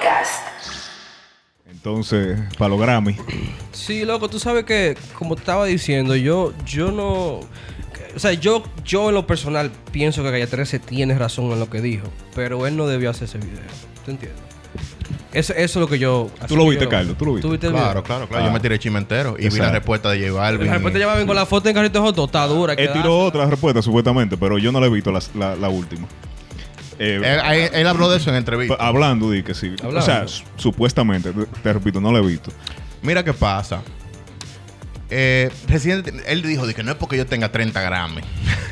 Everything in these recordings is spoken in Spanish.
Podcast. Entonces, para los Grammy. Sí, loco, tú sabes que, como te estaba diciendo, yo, yo no. O sea, yo, yo en lo personal pienso que Calle 13 tiene razón en lo que dijo, pero él no debió hacer ese video. ¿Te entiendes? Eso, eso es lo que yo. ¿Tú lo viste, Carlos? ¿Tú lo viste? viste el Claro, video? claro, claro. Yo Ah. me tiré el chisme entero y vi la respuesta de J Balvin. De repente ya ven con la foto en carrito de hot dog, está dura. Él tiró otra respuesta, supuestamente, pero yo no la he visto la, la- la última. Eh, Él, habló de eso en entrevista. hablando, di que sí. Hablando. O sea, su- supuestamente, te, te repito, no la he visto. Mira qué pasa. Eh, Residente, él dijo de que no es porque yo tenga 30 Grammy.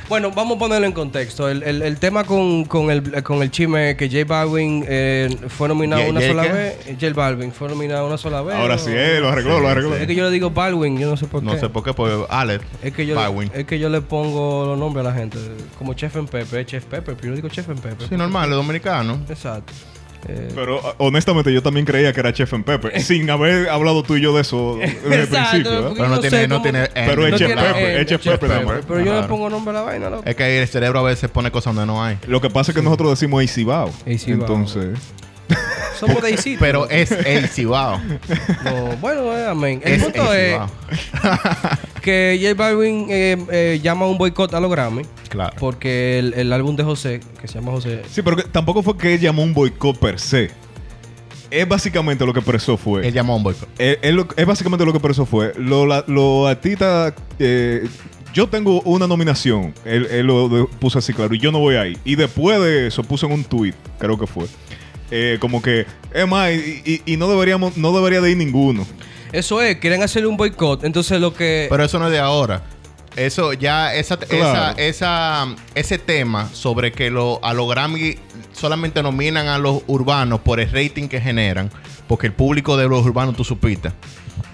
Bueno, vamos a ponerlo en contexto. El, el- el tema con, con el, con el chisme que J Balvin eh, fue nominado una sola qué? vez. J Balvin fue nominado una sola vez. Ahora sí, eh, lo arregló, Sí, lo arregló. Es que yo le digo Balvin, yo no sé por qué. No sé por qué, pues Alex Es que, yo, es que yo le pongo los nombres a la gente. Como Chef en Pepe, Chef Pepper, pero yo digo Chef en Pepe. Sí, normal, es dominicano. Exacto. Eh, Pero ah, honestamente yo también creía que era Chef en Pepe, sin haber hablado tú y yo de eso desde el principio. porque Pero no tiene- no tiene- Pero eh, es no Chef N, es Chef. Pepper, Pero yo le pongo nombre a la vaina, loco. Es que el cerebro a veces pone cosas donde no hay. Lo que pasa es que nosotros decimos Easy Bao. Easy Bao. Entonces, Somos de Isito. Pero es el Cibao. No, bueno, eh, amén. El es punto el es Cibao. que J Balvin eh, eh, llama a un boicot a los Grammy. Claro. Porque el, el álbum de José, que se llama José. sí, pero que tampoco fue que él llamó un boicot per se. Es básicamente lo que expresó fue. Él llamó a un boicot. Lo- es básicamente lo que expresó fue. Lo, la- lo artistas. eh, yo tengo una nominación. Él, él lo de- puso así claro. Y yo no voy ahí. Y después de eso puso en un tweet, creo que fue. eh, como que. Es más, y, y- y no deberíamos, no debería de ir ninguno. Eso es, quieren hacerle un boicot. Entonces lo que. Pero eso no es de ahora. Eso ya, esa, Claro. esa, esa- ese tema sobre que lo, a los Grammy solamente nominan a los urbanos por el rating que generan, porque el público de los urbanos tú supiste.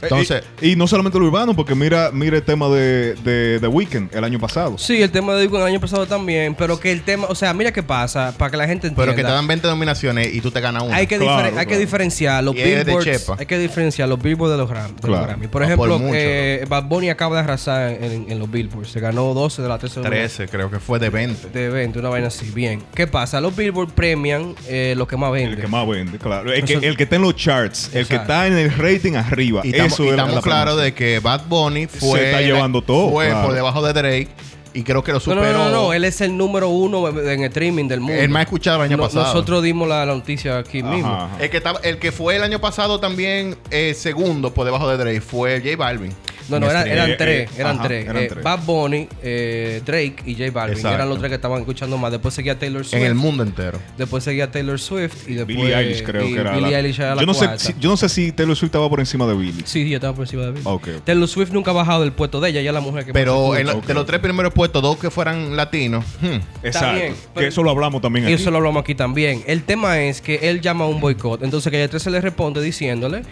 Entonces, Eh, y, y no solamente lo urbano, porque mira, mira el tema de, de, de Weekend el año pasado. Sí, el tema de Digo el año pasado también. Pero que el tema. O sea, mira qué pasa. Para que la gente entienda. pero que te dan 20 nominaciones y tú te ganas una. Hay que, Claro, hay que diferenciar los Y billboards. Hay que diferenciar los billboards de los, Gram- de los Claro. Grammy. Por Ah, ejemplo, por mucho, eh, Bad Bunny acaba de arrasar en, en los billboards. Se ganó 12 de la 13 13, creo que fue de 20. de 20, una vaina así. Bien. ¿Qué pasa? Los billboards premian eh, lo que más vende. El que más vende, claro. El que, el está en los charts, el que está en el rating arriba. Y estamos, eso y estamos la claros de que Bad Bunny fue. Se está llevando todo, Fue claro. por debajo de Drake y creo que lo No, superó. no, no, no, Él es el número uno en streaming del mundo. El más escuchado el año No- pasado. Nosotros dimos la noticia aquí Ajá, mismo. ajá. El que, estaba, el que fue el año pasado también eh, segundo por debajo de Drake fue J Balvin. No, no, eran Eh, tres, eh, eran ajá, tres. eran Eh, tres. Bad Bunny, eh, Drake y J Balvin. Exacto. Eran los tres que estaban escuchando más. Después seguía Taylor Swift. En el mundo entero. Después seguía Taylor Swift y después... Billie Eilish creo y que era. Billie la- Eilish era la yo, no sé si, yo no sé si Taylor Swift estaba por encima de Billie. Sí, ya estaba por encima de Billie. Ok. Taylor Swift nunca ha bajado del puesto de ella. Ella es la mujer que Pero se en de los tres primeros puestos, dos que fueran latinos. hmm, Exacto. bien, que eso lo hablamos también Y aquí. eso lo hablamos aquí también. El tema es que él llama a un boicot. Entonces que 13 le responde diciéndole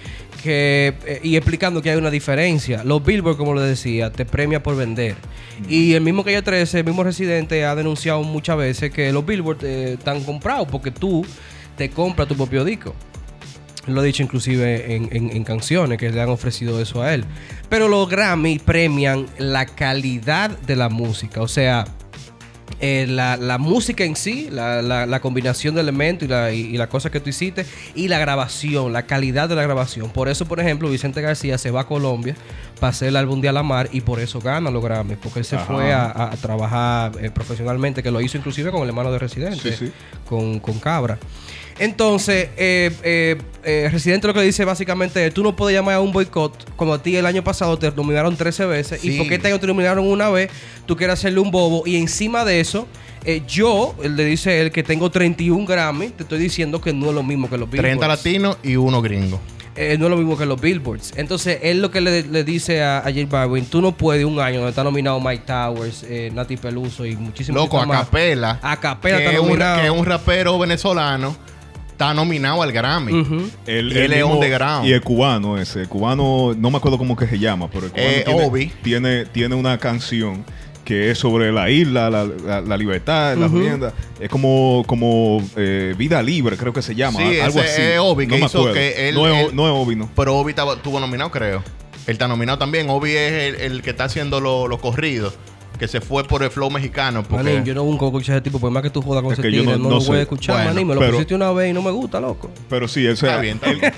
que... eh, y explicando que hay una diferencia. Los Billboard, como le decía, te premia por vender. Y el mismo Calle 13, el mismo residente, ha denunciado muchas veces que los Billboard eh, están comprados porque tú te compras tu propio disco. Lo ha dicho inclusive en, en- en canciones que le han ofrecido eso a él. Pero los Grammy premian la calidad de la música. O sea, eh, la, la música en sí, la, la- la combinación de elementos y la, y, y la cosa que tú hiciste, y la grabación, la calidad de la grabación. Por eso, por ejemplo, Vicente García se va a Colombia para hacer el álbum de Alamar y por eso gana los Grammys, porque él se Ajá. fue a, trabajar eh, profesionalmente, que lo hizo inclusive con el hermano de Residente, Sí, sí. Con, con Cabra. Entonces, eh, eh, eh, Residente lo que dice básicamente es, tú no puedes llamar a un boicot como a ti el año pasado te nominaron 13 veces Sí. y porque este año te nominaron una vez, tú quieres hacerle un bobo y encima de eso, eh, yo, él le dice él que tengo 31 Grammy, te estoy diciendo que no es lo mismo que los 30 Billboards. latinos y uno gringo. Eh, no es lo mismo que los Billboards. Entonces, él lo que le, le dice a, a J Balvin, tú no puedes un año donde está nominado Mike Towers, eh, Nati Peluso y muchísimos Loco, a capela. A capela que está un, que es un rapero venezolano. Está nominado al Grammy. Ujú. El, Y él es underground. Y el cubano ese. El cubano, no me acuerdo cómo que se llama, pero el cubano Eh, tiene, Obi. tiene, tiene una canción que es sobre la isla, la, la- la libertad, la Ujú. vivienda. Es como, como eh, vida libre, creo que se llama. Sí, algo ese así. es Obi, que me hizo acuerdo. que él- no, es, él- no es Obi, no. Pero Obi estaba- estuvo nominado, creo. Él está nominado también. Obi es el, el que está haciendo los lo corridos. Que se fue por el flow mexicano. Porque Manín, yo no nunca escuché ese tipo, por más que tú jodas con Es ese tigre, no- no, no lo voy a escuchar, Bueno, manín. Me lo pero- pusiste una vez y no me gusta, loco. Pero sí, o sea, Está bien, está bien.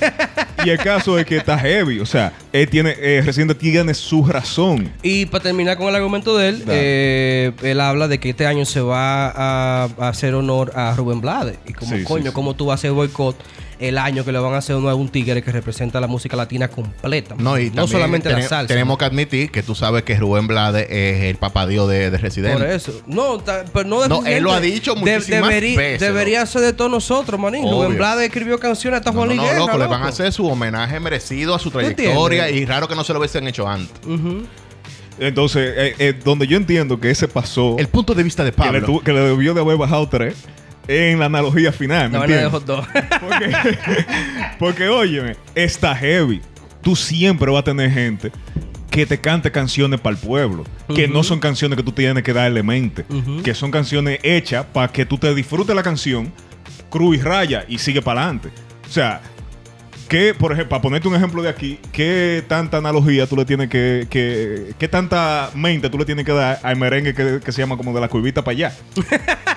y el caso es que está heavy. O sea, él tiene, eh, Residente tiene su razón. Y para terminar con el argumento de él, eh, él habla de que este año se va a, a hacer honor a Rubén Blades. Y como, Sí, sí, coño, sí. ¿cómo tú vas a hacer boicot el año que le van a hacer honor a un tigre que representa la música latina completa? No, y no solamente la salsa. Tenemos que admitir que tú sabes que Rubén Blades es el papadío de, de Residente. Por eso. No, pero no de No, él lo ha dicho muchísimas veces, Debería ser de todos nosotros, manín. Obvio. Rubén Blades escribió canciones hasta No, Juan no, no, loco, le van a hacer su homenaje merecido a su trayectoria y raro que no se lo hubiesen hecho antes. Entonces, eh, eh, donde yo entiendo que ese pasó, El punto de vista de que le, Pablo. tuvo- que le debió de haber bajado tres en la analogía final. ¿me de entiendes? hot dog. Porque, porque, óyeme, está heavy. Tú siempre vas a tener gente que te cante canciones para el pueblo. Que no son canciones que tú tienes que darle mente. Que son canciones hechas para que tú te disfrutes la canción, cruz y raya y sigue para adelante. O sea, que, por ejemplo, para ponerte un ejemplo de aquí, ¿qué tanta analogía tú le tienes que, que qué tanta mente tú le tienes que dar al merengue que, que se llama como de la curvita para allá?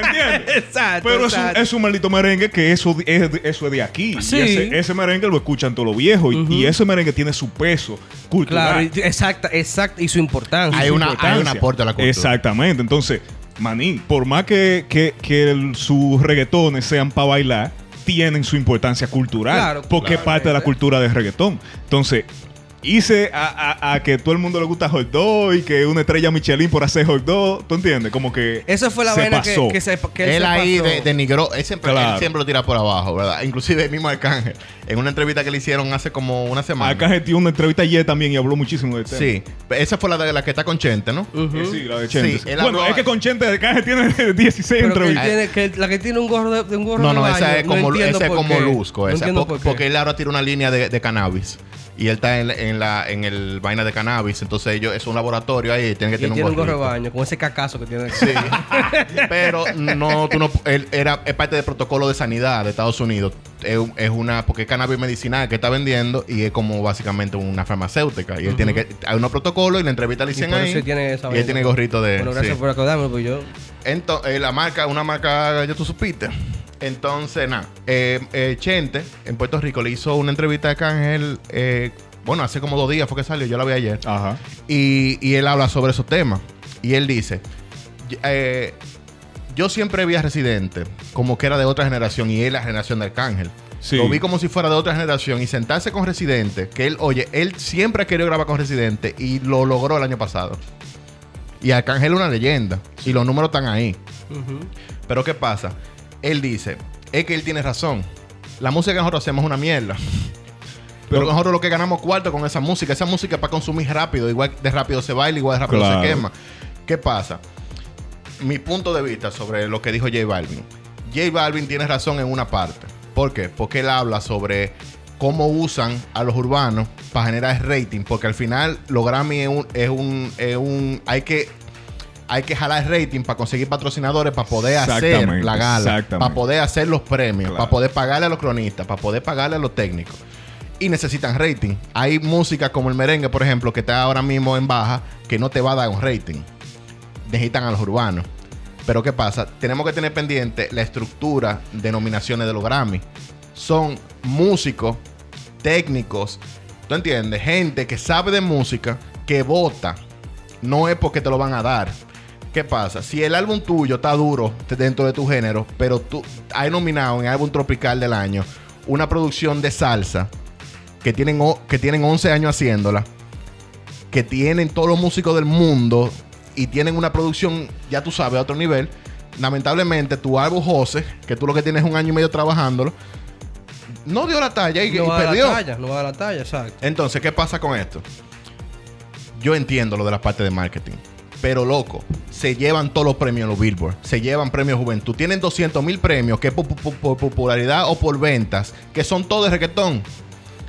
¿Me entiendes? Exacto. Pero es un, es un maldito merengue que eso, es, eso es de aquí. Sí. Y ese, ese merengue lo escuchan todos los viejos. y- ese merengue tiene su peso cultural. Claro, exacta, exacta. Y su importancia. Hay su una- importancia. hay un aporte a la cultura. Exactamente. Entonces, manín, por más que, que, que el- sus reggaetones sean para bailar, tienen su importancia cultural. Claro, porque es parte de la cultura del reggaetón. Entonces, hice a, a- a que todo el mundo le gusta hot dog y que una estrella Michelin por hacer hot dog. ¿Tú entiendes? Como que. Esa fue la se vaina pasó. que se que él se ahí pasó. de, denigró, él siempre, Claro. él siempre lo tira por abajo, ¿verdad? Inclusive el mismo Arcángel, en una entrevista que le hicieron hace como una semana. Acá tiene una entrevista ayer también y habló muchísimo de tema. Sí, esa fue la de la que está con Chente, ¿no? Eh, sí, la de Chente. Sí, él bueno, habló- es que con Chente de Caje tiene 16 Pero que él entrevistas. tiene, que la que tiene un gorro de, un gorro No, de no, baño, esa es como, esa es por como No esa, po- por qué. porque él ahora tiene una línea de, de cannabis. Y él está en, en la en el vaina de cannabis, entonces ellos es un laboratorio ahí, tienen que Y tener tiene un gorro de baño, con ese cacazo que tiene. Sí. Pero no, tú no, él era es parte del protocolo de sanidad de Estados Unidos. Es, un- es una, porque es cannabis medicinal que está vendiendo y es como básicamente una farmacéutica. Y él tiene que, hay unos protocolos y la entrevista le dicen ahí. tiene esa y él tiene gorrito de. Bueno, gracias sí. por acordarme, pues yo. Entonces, la marca, una marca, ya tú supiste. Entonces, nada, eh, eh, Chente en Puerto Rico le hizo una entrevista a Cángel, eh, bueno, hace como dos días fue que salió, yo la vi ayer. Ajá. Y, y él habla sobre esos temas. Y él dice, yo siempre vi a Residente como que era de otra generación y él la generación de Arcángel. Sí. Lo vi como si fuera de otra generación y sentarse con Residente, que él, oye, él siempre ha querido grabar con Residente y lo logró el año pasado. Y Arcángel es una leyenda y los números están ahí. Ujú. Pero ¿qué pasa? Él dice, es que él tiene razón. La música que nosotros hacemos es una mierda. Pero Pero- nosotros lo que ganamos cuarto con esa música, esa música es para consumir rápido, igual de rápido se baila, igual de rápido Claro. se quema. ¿Qué pasa? Mi punto de vista sobre lo que dijo J Balvin. J Balvin tiene razón en una parte. ¿Por qué? Porque él habla sobre cómo usan a los urbanos para generar rating. Porque al final los Grammy es un, es un, es un- hay que hay que jalar rating para conseguir patrocinadores para poder hacer la gala, para poder hacer los premios, Claro. para poder pagarle a los cronistas, para poder pagarle a los técnicos. Y necesitan rating. Hay música como el merengue, por ejemplo, que está ahora mismo en baja, que no te va a dar un rating. Necesitan a los urbanos. Pero ¿qué pasa? Tenemos que tener pendiente la estructura de nominaciones de los Grammy. Son músicos, técnicos, ¿tú entiendes? Gente que sabe de música, que vota. No es porque te lo van a dar. ¿Qué pasa? Si el álbum tuyo está duro dentro de tu género, pero tú hay nominado en álbum tropical del año una producción de salsa que tienen, que tienen 11 años haciéndola, que tienen todos los músicos del mundo y tienen una producción, ya tú sabes, a otro nivel. Lamentablemente, tu álbum José, que tú lo que tienes es un año y medio trabajándolo, no dio la talla y, No y va a perdió. la talla, no va a dar la talla, exacto. Entonces, ¿qué pasa con esto? Yo entiendo lo de la parte de marketing. Pero loco, se llevan todos los premios en los Billboard. Se llevan premios Juventud. Tienen 200 mil premios que es por, por- por popularidad o por ventas, que son todos de reggaetón.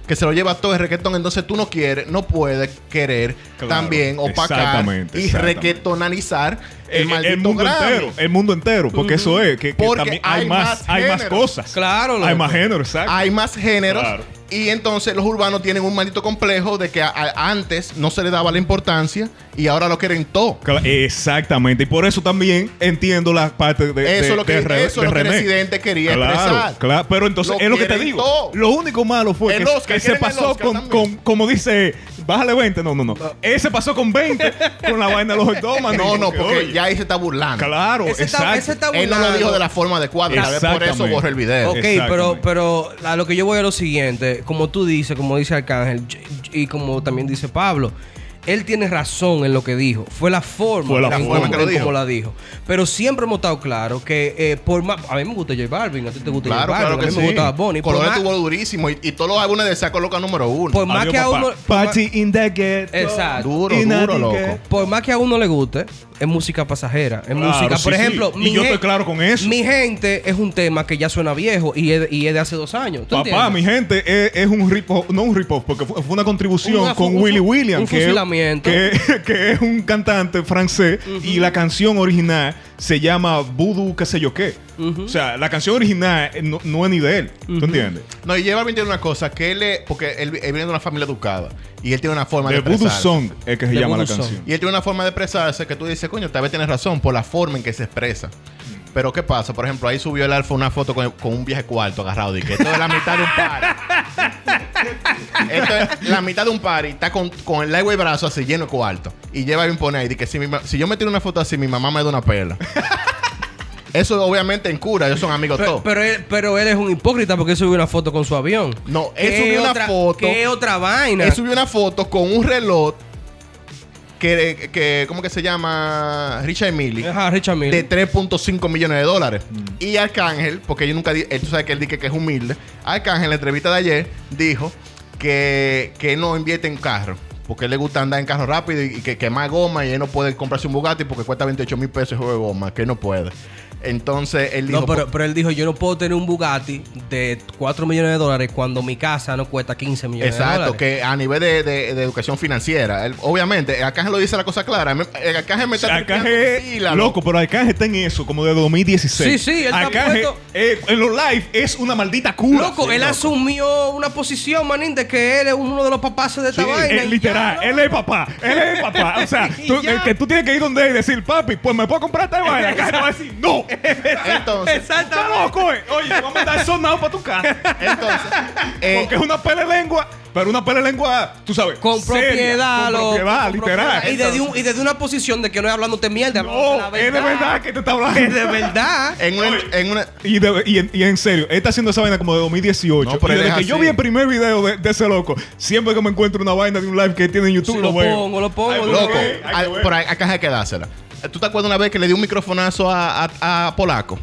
Que se lo lleva todo de reggaetón. Entonces tú no quieres, no puedes querer Claro, también opacar exactamente, y exactamente. reggaetonalizar el, El, maldito el mundo Grammy. entero, el mundo entero, porque eso es, que, también hay, hay más, hay más géneros. cosas. Claro, Hay loco. más género, exacto. Hay más géneros Claro. Y entonces los urbanos tienen un maldito complejo de que a- a- antes no se le daba la importancia y ahora lo quieren todo. Exactamente. Y por eso también entiendo la parte de, Eso es lo que- de eso de es lo que René. Residente quería claro, expresar. Claro, pero entonces Lo es lo que te digo. todo. Lo único malo fue El que, Oscar, que se el pasó con, como dice, bájale 20. No, no, no. Ese pasó con 20 con la vaina de los endómanos. No, no, porque oye, ya ahí se está burlando. Claro, Ese está, exacto. ese está Él no lo dijo de la forma adecuada. Tal vez por eso borró el video. Ok, pero, pero a lo que yo voy a lo siguiente, como tú dices, como dice Arcángel, y como también dice Pablo, él tiene razón en lo que dijo. Fue la forma, Fue la en forma que lo en dijo. cómo la dijo. Pero siempre hemos estado claros que eh, por más... A mí me gusta J Balvin, a ti te gusta Claro, J claro Balvin, que a mí sí. me gusta Colores más, tuvo durísimo y, y todos los álbumes de esa coloca número uno. por más Adiós, que a uno... Party in the ghetto. Exacto. Duro, Y duro, loco. por más que a uno le guste, es música pasajera. Es Claro, música, sí, por sí. ejemplo, Y yo gen- estoy claro con eso. Mi gente es un tema que ya suena viejo y es, y es de hace dos años. ¿tú Papá, entiendes? mi gente, es, es un rip-off, no un rip-off, porque fue, fue una contribución Una con un fu- Willy William, un que, que, que es un cantante francés, y la canción original se llama Voodoo, qué sé yo qué. O sea, la canción original eh, no, no es ni de él, ¿tú entiendes? No, y J Balvin tiene una cosa que él es, porque él, él viene de una familia educada y él tiene una forma de, De Voodoo. Song es que se llama la Song. canción. Y él tiene una forma de expresarse que tú dices, coño, tal vez tienes razón por la forma en que se expresa. Pero ¿qué pasa? Por ejemplo, ahí subió el Alfa una foto con, con un viaje cuarto agarrado. Y que esto es la mitad de un party. esto es la mitad de un party. Está con, con el lightweight brazo así lleno de cuarto. Y lleva bien pone ahí. de que si, mi ma- si yo me tiro una foto así, mi mamá me da una pela. Eso obviamente en cura. Ellos son amigos Pero, todos. pero él, pero él es un hipócrita porque él subió una foto con su avión. No, él ¿Qué subió una foto. ¿Qué otra vaina? Él subió una foto con un reloj que, que ¿cómo que se llama? Richard Mille. Ajá, Richard Mille. de 3.5 millones de dólares. Y Arcángel, porque yo nunca él, tú sabes que él dice que es humilde. Arcángel en la entrevista de ayer dijo que, que no invierte en carro. Porque a él le gusta andar en carro rápido y, que quema goma y él no puede comprarse un Bugatti porque cuesta 28 mil pesos el juego de goma, que él no puede. Entonces él dijo... No, pero, pero él dijo, yo no puedo tener un Bugatti de 4 millones de dólares cuando mi casa no cuesta 15 millones de Exacto, dólares. que a nivel de, de- de educación financiera. Él- obviamente, Arcángel lo dice la cosa clara. Arcángel me está Arcángel, pila, loco, pero Arcángel está en eso, como de 2016. Sí, sí, él está Arcángel, puesto- eh, en los live es una maldita cura. Loco, Sí, él loco. asumió una posición, manín, de que él es uno de los papás de esta Sí, vaina. eh, y literal, ya, él es el papá, él es el papá. O sea, tú, el que tú tienes que ir donde él y decir, papi, pues me puedo comprar esta vaina. Acá va a decir, no. Entonces, Está Exactamente. loco, eh. Oye, vamos a dar sonado para tu casa. entonces eh, Porque es una pele lengua, pero una pele lengua, tú sabes, Con seria, propiedad, con loco, propiedad, con literal. propiedad. Y desde, un- y desde una posición de que no es hablando de mierda, hablando de la es de verdad que te está hablando. Es de verdad. en una, Oye. en una- Y, de- y en, y en serio, él está haciendo esa vaina como de 2018. No, pero y desde es que yo vi el primer video de, de ese loco, siempre que me encuentro una vaina de un live que tiene en YouTube, Sí, lo, lo veo. pongo, lo pongo, Ay, lo Loco, hay que al- ver. por ahí, acá hay que dársela. ¿Tú te acuerdas una vez que le dio un microfonazo a, a- a Polaco?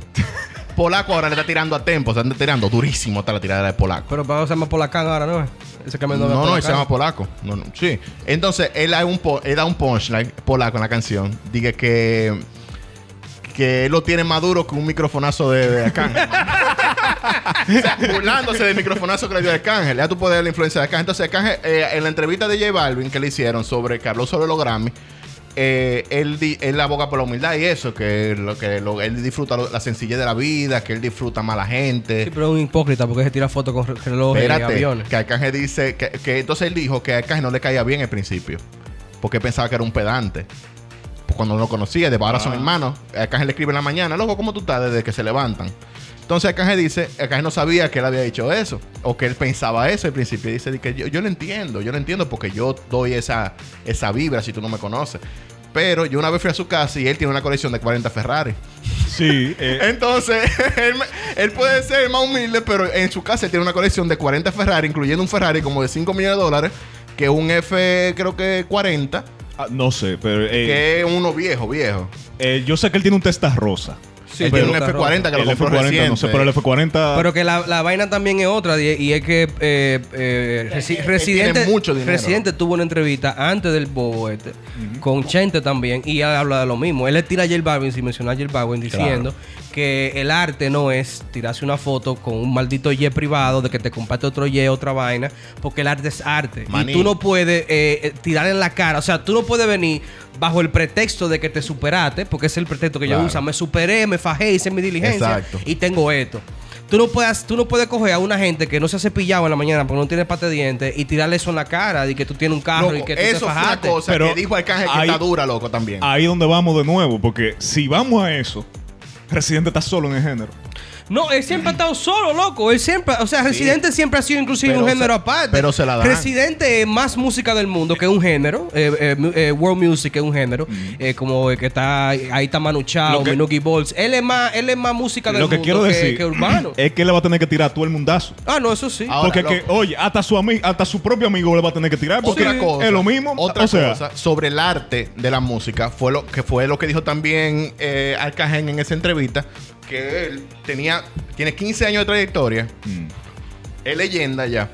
Polaco ahora le está tirando a tempo, se está tirando durísimo hasta la tirada de Polaco. Pero para se llama Polacán ahora, ¿no? Ese No, no, él se llama Polaco. No, no, sí. Entonces, él da un, po- él da un punchline polaco en la canción. Dice que, que él lo tiene más duro que un microfonazo de, de Arcángel. o sea, burlándose del microfonazo que le dio Arcángel. Ya tú puedes ver la influencia de Arcángel. Entonces, Arcángel, eh, en la entrevista de J Balvin que le hicieron sobre que habló sobre los Grammy, eh, él, di- él aboga por la humildad y eso, que, lo, que lo- él disfruta lo- la sencillez de la vida, que él disfruta más a la gente. Sí, pero es un hipócrita porque se tira fotos con re- relojes y aviones. que Arcángel dice que, que entonces él dijo que a Arcángel no le caía bien al principio, porque pensaba que era un pedante. Pues cuando no lo conocía, de ahora son Ah. hermanos. Arcángel le escribe en la mañana, loco, ¿cómo tú estás desde que se levantan? Entonces Arcángel dice, Arcángel no sabía que él había dicho eso, o que él pensaba eso al principio. Dice di que yo, yo lo entiendo, yo lo entiendo porque yo doy esa, esa vibra si tú no me conoces. Pero yo una vez fui a su casa y él tiene una colección de 40 Ferrari. Sí, eh, Entonces, él, puede ser más humilde, pero en su casa él tiene una colección de 40 Ferrari, incluyendo un Ferrari como de 5 millones de dólares, que un F, creo que 40, ah, no sé, pero eh, que es uno viejo, viejo. eh, yo sé que él tiene un Tesla rosa. Sí, él pero tiene un está F40 que el lo compró F40, reciente. no sé, pero el F40. Pero que la, la vaina también es otra y, y es que eh, eh, Resi- él Residente, mucho dinero. Residente tuvo una entrevista antes del bobo este con Chente también y él habla de lo mismo. Él le tira a J Balvin sin mencionar a J Balvin diciendo que el arte no es tirarse una foto con un maldito Y privado de que te comparte otro Y, otra vaina, porque el arte es arte. Maní. Y tú no puedes eh, eh, tirar en la cara, o sea, tú no puedes venir bajo el pretexto de que te superaste, porque ese es el pretexto que Claro. yo uso. Me superé, me fajé, hice mi diligencia Exacto. y tengo esto. Tú no puedes, tú no puedes coger a una gente que no se ha cepillado en la mañana porque no tiene pate de dientes y tirarle eso en la cara y que tú tienes un carro Loco, y que tú te eso fue una fajaste. cosa Pero que dijo Arcángel que está dura, loco, también. Ahí donde vamos de nuevo, porque si vamos a eso, Residente está solo en el género. No, él siempre ha estado solo, loco. Él siempre, o sea, Residente siempre ha sido inclusive Pero un se- género aparte. pero se la dan. Residente es más música del mundo que un género. Eh, eh, eh, world Music es un género. Eh, como el que está ahí está Manu Chao, Lo que- Minuki Balls. Él es más, él es más música del Lo que mundo quiero que, decir que urbano. es que él le va a tener que tirar a todo el mundazo. ah, no, eso sí. Ahora, porque que, oye, hasta su ami- hasta su propio amigo le va a tener que tirar porque otra cosa, es lo mismo. Otra o sea, cosa sobre el arte de la música fue lo que fue lo que dijo también eh, en esa entrevista que él tenía tiene 15 años de trayectoria, mm, es leyenda ya.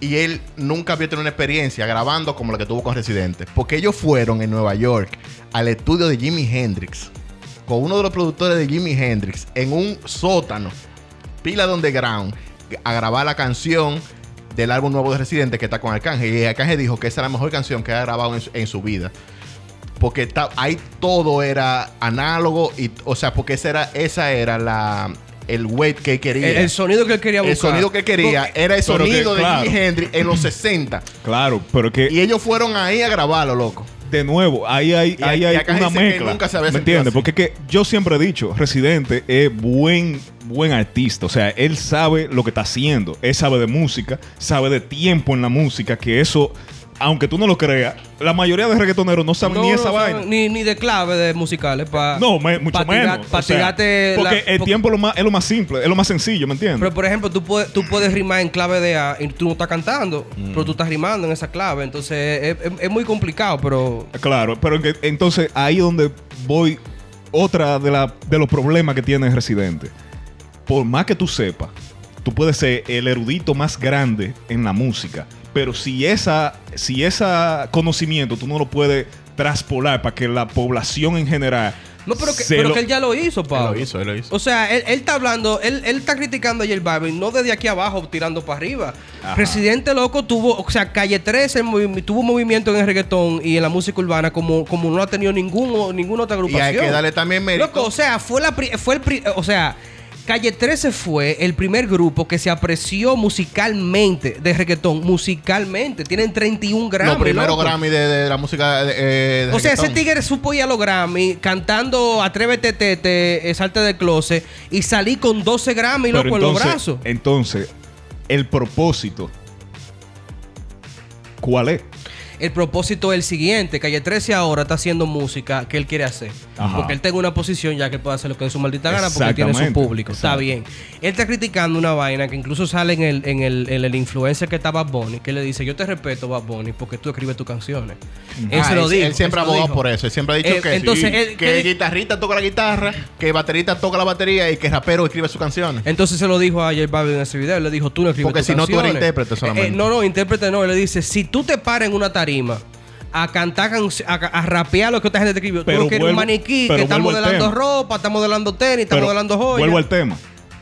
Y él nunca había tenido una experiencia grabando como la que tuvo con Residente. Porque ellos fueron en Nueva York al estudio de Jimi Hendrix. Con uno de los productores de Jimi Hendrix. En un sótano. Pila de underground. A grabar la canción del álbum nuevo de Residente que está con Arcángel. Y Arcángel dijo que esa es la mejor canción que ha grabado en su, en su vida. Porque está- ahí todo era análogo. Y, o sea, porque esa era, esa era la, el weight que él quería. el, el sonido que él quería El buscar. sonido que quería Porque- era el que, sonido de. Jimi Hendrix en los 60. claro, pero que Y ellos fueron ahí a grabarlo, loco. de nuevo, ahí hay, Y ahí y hay una mezcla. nunca se había ¿Me entiendes? Porque es que yo siempre he dicho, Residente es buen, buen artista. O sea, él sabe lo que está haciendo. Él sabe de música, sabe de tiempo en la música, que eso, aunque tú no lo creas, la mayoría de reggaetoneros no saben No, ni no esa saben vaina. Ni, ni de clave de musicales para. No, me- mucho menos. Para O sea, tirarte. la- porque el porque- tiempo es lo, más, es lo más simple, es lo más sencillo, ¿me entiendes? Pero por ejemplo, tú puedes, tú puedes rimar en clave de A y tú no estás cantando, Mm. pero tú estás rimando en esa clave. Entonces es, es- es muy complicado, pero. Claro, pero que- entonces ahí es donde voy otra de, la, de los problemas que tiene Residente. Por más que tú sepas, tú puedes ser el erudito más grande en la música, pero si esa si ese conocimiento tú no lo puedes traspolar para que la población en general No, pero que, pero lo- que él ya lo hizo, Pablo. Él lo hizo, él lo hizo. O sea, él, él está hablando, él, él está criticando a J Balvin, no desde aquí abajo tirando para arriba. Ajá. Presidente Loco tuvo, o sea, Calle 13 el movi- tuvo movimiento en el reggaetón y en la música urbana como, como no ha tenido ningún, ninguna otra Y agrupación. hay que darle también mérito. Loco, o sea, fue la pri- fue el pri- o sea, Calle 13 fue el primer grupo que se apreció musicalmente de reggaetón, musicalmente. Tienen 31 Grammy. los primeros. Grammy de, de la música de, eh, de O sea, ese tigre supo ir a los Grammy cantando Atrévete, Tete, eh, Salte del Closet y salí con 12 Grammy, Pero loco, en los brazos. Entonces, el propósito, ¿cuál es? El propósito es el siguiente: Calle 13 ahora está haciendo música que él quiere hacer. Ajá. Porque él tenga una posición ya que puede hacer lo que es su maldita gana porque tiene su público. Está bien. Él está criticando una vaina que incluso sale en el, en el, en el influencer que está Bad Bunny, que le dice: Yo te respeto, Bad Bunny, porque tú escribes tus canciones. Él Ah, se lo él, dijo. él siempre abogó por eso. Él siempre ha dicho Eh, que, entonces, sí, él- que ¿qué- el guitarrista toca la guitarra, que el baterista toca la batería y que el rapero escribe sus canciones. Entonces se lo dijo a J Balvin en ese video. Le dijo, tú no escribes Porque tus si no, tú eres canciones". intérprete solamente. Eh, eh, no, no, intérprete no. Él le dice, si tú te paras en una tarima a cantar, a, a rapear lo que otra gente te escribió, Pero tú no quieres un maniquí que está modelando ropa, está modelando tenis, está Pero modelando joyas. vuelvo al tema.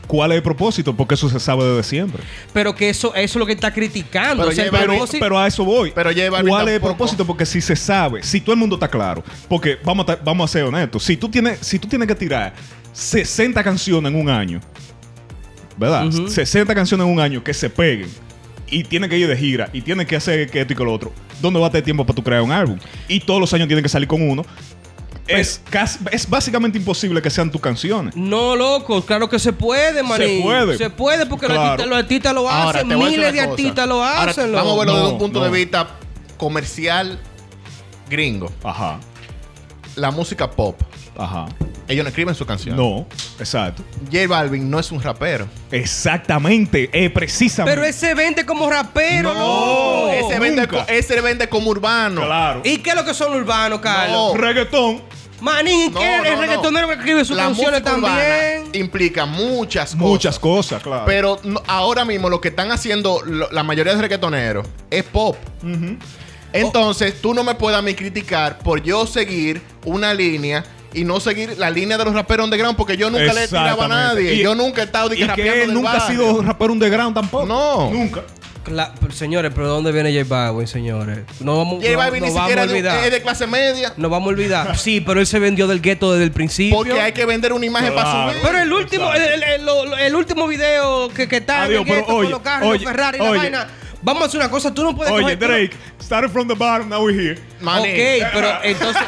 ¿Cuál es el propósito? Porque eso se sabe desde siempre. Pero que eso, eso es lo que está criticando. Pero O sea, a eso voy. Pero ¿Cuál es el propósito? Porque si se sabe, si todo el mundo está claro, porque vamos a, vamos a ser honestos, si tú tienes, si tú tienes que tirar 60 canciones en un año, ¿verdad? Ujú. 60 canciones en un año que se peguen y tienes que ir de gira y tienes que hacer que esto y que lo otro, ¿dónde va a tener tiempo para tu crear un álbum? Y todos los años tienes que salir con uno. Es, casi- es básicamente imposible que sean tus canciones. No, loco, claro que se puede, maní. puede. Se puede porque los, artistas, los artistas lo Ahora, hacen. Miles de cosa. artistas lo Ahora, hacen. Vamos a verlo desde un punto no. de vista comercial gringo. Ajá, La música pop. ajá. Ellos no escriben sus canciones. No, exacto. J Balvin no es un rapero. Exactamente, eh, precisamente. Pero ese vende como rapero, No, ese, vende, nunca. ese vende como urbano. Claro. ¿Y qué es lo que son urbanos, Carlos? No. Reggaetón. Manín, No, ¿qué? no, el no. reggaetonero que escribe sus La canciones música urbana también. implica muchas cosas. Muchas cosas, claro. Pero no- ahora mismo lo que están haciendo lo- la mayoría de reggaetoneros es pop. Entonces, tú no me puedes a mí criticar por yo seguir una línea y no seguir la línea de los raperos underground porque yo nunca le he tirado a nadie. Y- yo nunca he estado de Y que rapeando él del nunca ha barrio. sido rapero underground tampoco. No. Nunca. Cla- pero, señores, pero ¿de dónde viene J Balvin, señores? No vamos, J no- Balvin no ni vamos siquiera a es de- olvidar. es de clase media. Nos vamos a olvidar. Sí, pero él se vendió del gueto desde el principio. Porque hay que vender una imagen para Claro. subir. Pero el último, el, el- el- lo- el último video que, que está Adiós, en el gueto con oye, los carros, oye, Ferrari, la oye. vaina. Vamos a hacer una cosa, tú no puedes Oye, coger- tú no- Drake, started from the bottom, now we're here. Ok, pero entonces.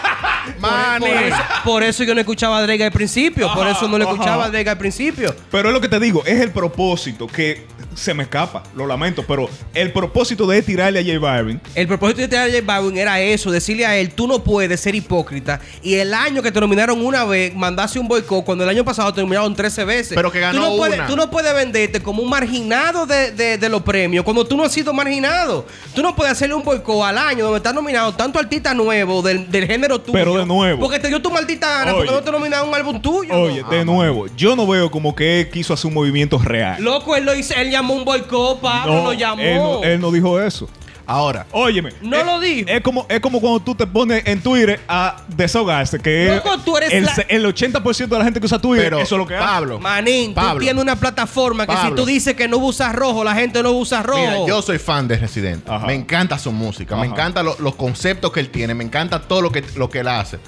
Maní. Por eso, por eso yo no escuchaba a Drake al principio. por eso no le escuchaba a Drake al principio. Pero es lo que te digo, es el propósito que se me escapa, lo lamento, pero el propósito de tirarle a J Balvin El propósito de tener a J Balvin era eso, decirle a él, tú no puedes ser hipócrita. Y el año que te nominaron una vez, mandaste un boicot, cuando el año pasado te nominaron 13 veces. Pero que ganó tú no puedes, una. Tú no puedes venderte como un marginado de, de- de los premios, cuando tú no has sido marginado. Tú no puedes hacerle un boicot al año donde estás nominado tanto artista nuevo del, del género tuyo. Pero de nuevo. Porque te dio tu maldita gana, Oye. porque no te nominaron un álbum tuyo. Oye, ¿no? de nuevo, yo no veo como que él quiso hacer un movimiento real. Loco, él lo hizo, él llamó un boicot, Pablo lo llamó. Él no, él no dijo eso. Ahora, Óyeme. No es- lo dijo. Es como, es como cuando tú te pones en Twitter a desahogarse, que Loco, tú eres el, la- el 80% de la gente que usa Twitter, pero eso es lo que hace. Pablo, Manín, tú Pablo. tienes una plataforma que si tú dices que no usas rojo, la gente no usa rojo. Mira, yo soy fan de Residente. Ajá. Me encanta su música, me encantan lo- los conceptos que él tiene, me encanta todo lo que, lo que él hace.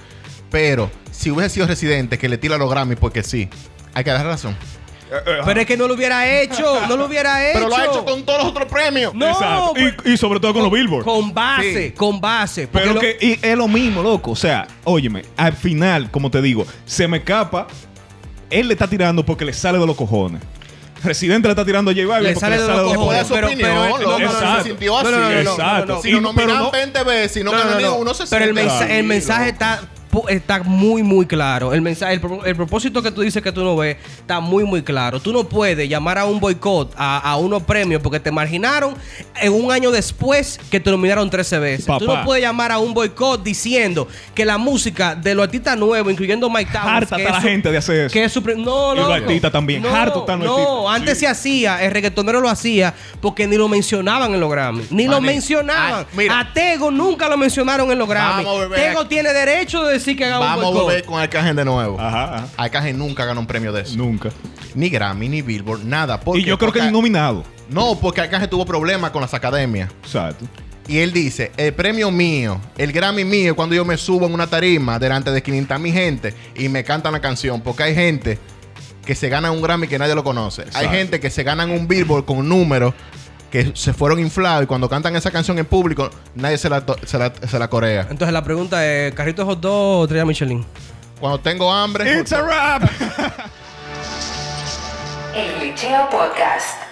Pero si hubiese sido Residente que le tira los Grammy porque sí, hay que dar razón. Pero es que no lo hubiera hecho, no lo hubiera hecho. Pero lo ha hecho con todos los otros premios. No, Exacto. pues- Y, y sobre todo con los Billboard. Con base, Sí. con base. Pero lo- que y es lo mismo, loco. O sea, óyeme, al final, como te digo, se me escapa. Él le está tirando porque le sale de los cojones. Residente le está tirando a J Balvin Le porque sale le de sale los de los Puede cojones, pero- pero- loco, no, no, se sintió así. no, no, Exacto. Si no- pero nominan no- 20 veces, si no uno, se Pero el, siente así, el mensaje está, está muy, muy claro. El mensaje, el, pro- el propósito que tú dices que tú no ves está muy, muy claro. Tú no puedes llamar a un boicot, a, a unos premios, porque te marginaron en un año después que te nominaron 13 veces. Tú no puedes llamar a un boicot diciendo que la música de los artistas nuevos, incluyendo Mike Towers, Harta que está es la su- gente de hacer eso. que es su pri- no, Y los artistas también. No, Harto están los no, artistas. antes Sí. se hacía, el reggaetonero lo hacía porque ni lo mencionaban en los Grammy. Ni lo mencionaban. Ay, mira. a Tego nunca lo mencionaron en los Grammy. Vamos. Tego tiene derecho de decir que haga un Vamos a volver con Arcángel de nuevo. Ajá, ajá. Arcángel nunca ganó un premio de eso. Nunca. Ni Grammy, ni Billboard, nada. ¿Por Y qué? yo creo que ni nominado. No, porque Arcángel tuvo problemas con las academias. Exacto. Y él dice, el premio mío, el Grammy mío, cuando yo me subo en una tarima delante de 500 mil gente y me cantan la canción, porque hay gente que se gana un Grammy que nadie lo conoce. Hay gente que se ganan un Billboard con números que se fueron inflados y cuando cantan esa canción en público, nadie se la, se la, se la corea. Entonces la pregunta es, ¿carrito hot dog o estrella Michelin? Cuando tengo hambre... It's a rap. El Podcast.